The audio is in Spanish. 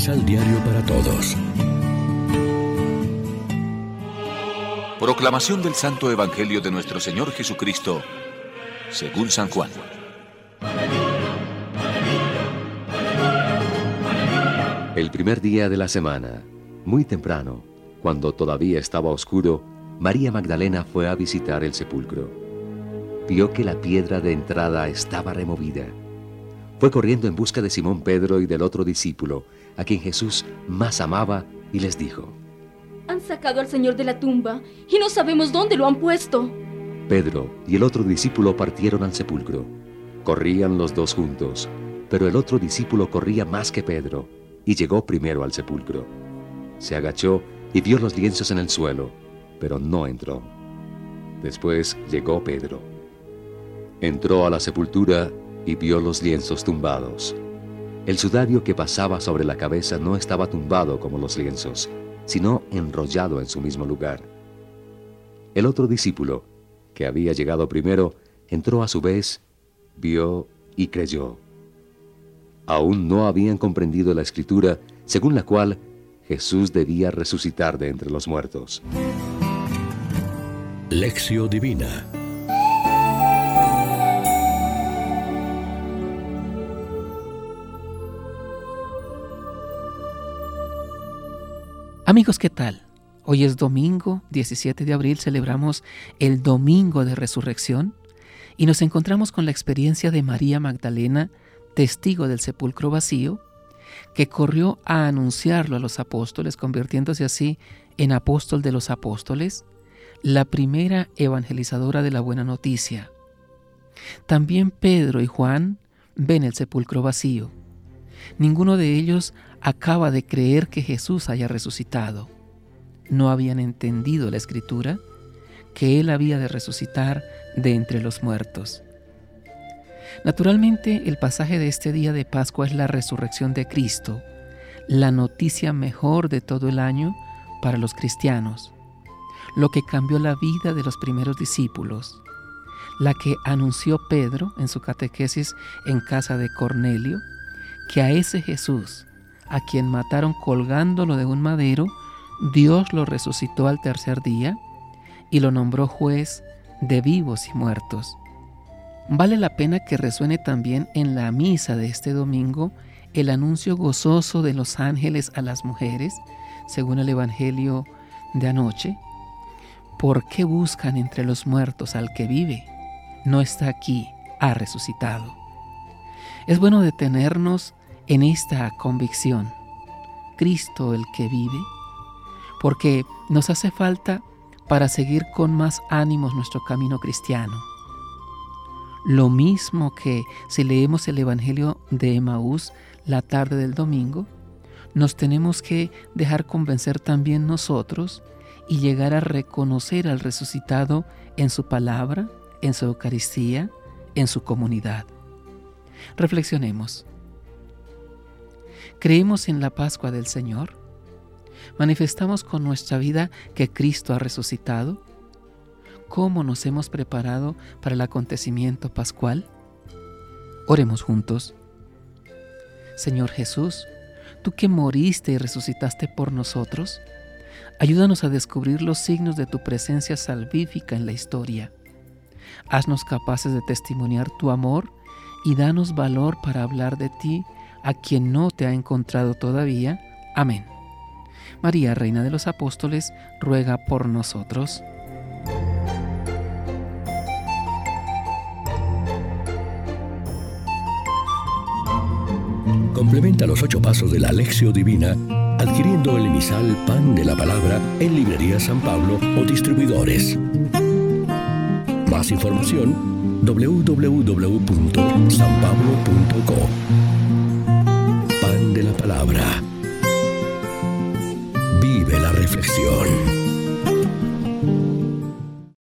Misal Diario para Todos. Proclamación del Santo Evangelio de nuestro Señor Jesucristo, según San Juan. El primer día de la semana, muy temprano, cuando todavía estaba oscuro, María Magdalena fue a visitar el sepulcro. Vio que la piedra de entrada estaba removida. Fue corriendo en busca de Simón Pedro y del otro discípulo, a quien Jesús más amaba, y les dijo, Han sacado al Señor de la tumba y no sabemos dónde lo han puesto. Pedro y el otro discípulo partieron al sepulcro. Corrían los dos juntos, pero el otro discípulo corría más que Pedro y llegó primero al sepulcro. Se agachó y vio los lienzos en el suelo, pero no entró. Después llegó Pedro. Entró a la sepultura y vio los lienzos tumbados. El sudario que pasaba sobre la cabeza no estaba tumbado como los lienzos, sino enrollado en su mismo lugar. El otro discípulo, que había llegado primero, entró a su vez, vio y creyó. Aún no habían comprendido la escritura según la cual Jesús debía resucitar de entre los muertos. Lección Divina Amigos, ¿qué tal? Hoy es domingo 17 de abril, celebramos el Domingo de Resurrección y nos encontramos con la experiencia de María Magdalena, testigo del sepulcro vacío, que corrió a anunciarlo a los apóstoles, convirtiéndose así en apóstol de los apóstoles, la primera evangelizadora de la buena noticia. También Pedro y Juan ven el sepulcro vacío. Ninguno de ellos acaba de creer que Jesús haya resucitado. No habían entendido la escritura que Él había de resucitar de entre los muertos. Naturalmente, el pasaje de este día de Pascua es la resurrección de Cristo, la noticia mejor de todo el año para los cristianos, lo que cambió la vida de los primeros discípulos, la que anunció Pedro en su catequesis en casa de Cornelio, que a ese Jesús a quien mataron colgándolo de un madero, Dios lo resucitó al tercer día y lo nombró juez de vivos y muertos. Vale la pena que resuene también en la misa de este domingo el anuncio gozoso de los ángeles a las mujeres, según el Evangelio de anoche. ¿Por qué buscan entre los muertos al que vive? No está aquí, ha resucitado. Es bueno detenernos en esta convicción. Cristo el que vive, porque nos hace falta para seguir con más ánimos nuestro camino cristiano. Lo mismo que si leemos el Evangelio de Emaús la tarde del domingo, nos tenemos que dejar convencer también nosotros y llegar a reconocer al resucitado en su palabra, en su Eucaristía, en su comunidad. Reflexionemos. ¿Creemos en la Pascua del Señor? ¿Manifestamos con nuestra vida que Cristo ha resucitado? ¿Cómo nos hemos preparado para el acontecimiento pascual? Oremos juntos. Señor Jesús, tú que moriste y resucitaste por nosotros, ayúdanos a descubrir los signos de tu presencia salvífica en la historia. Haznos capaces de testimoniar tu amor y danos valor para hablar de ti a quien no te ha encontrado todavía. Amén. María, Reina de los Apóstoles, ruega por nosotros. Complementa los ocho pasos de la Alexio Divina adquiriendo el emisal Pan de la Palabra en Librería San Pablo o distribuidores. Más información www.sanpablo.co reflexión.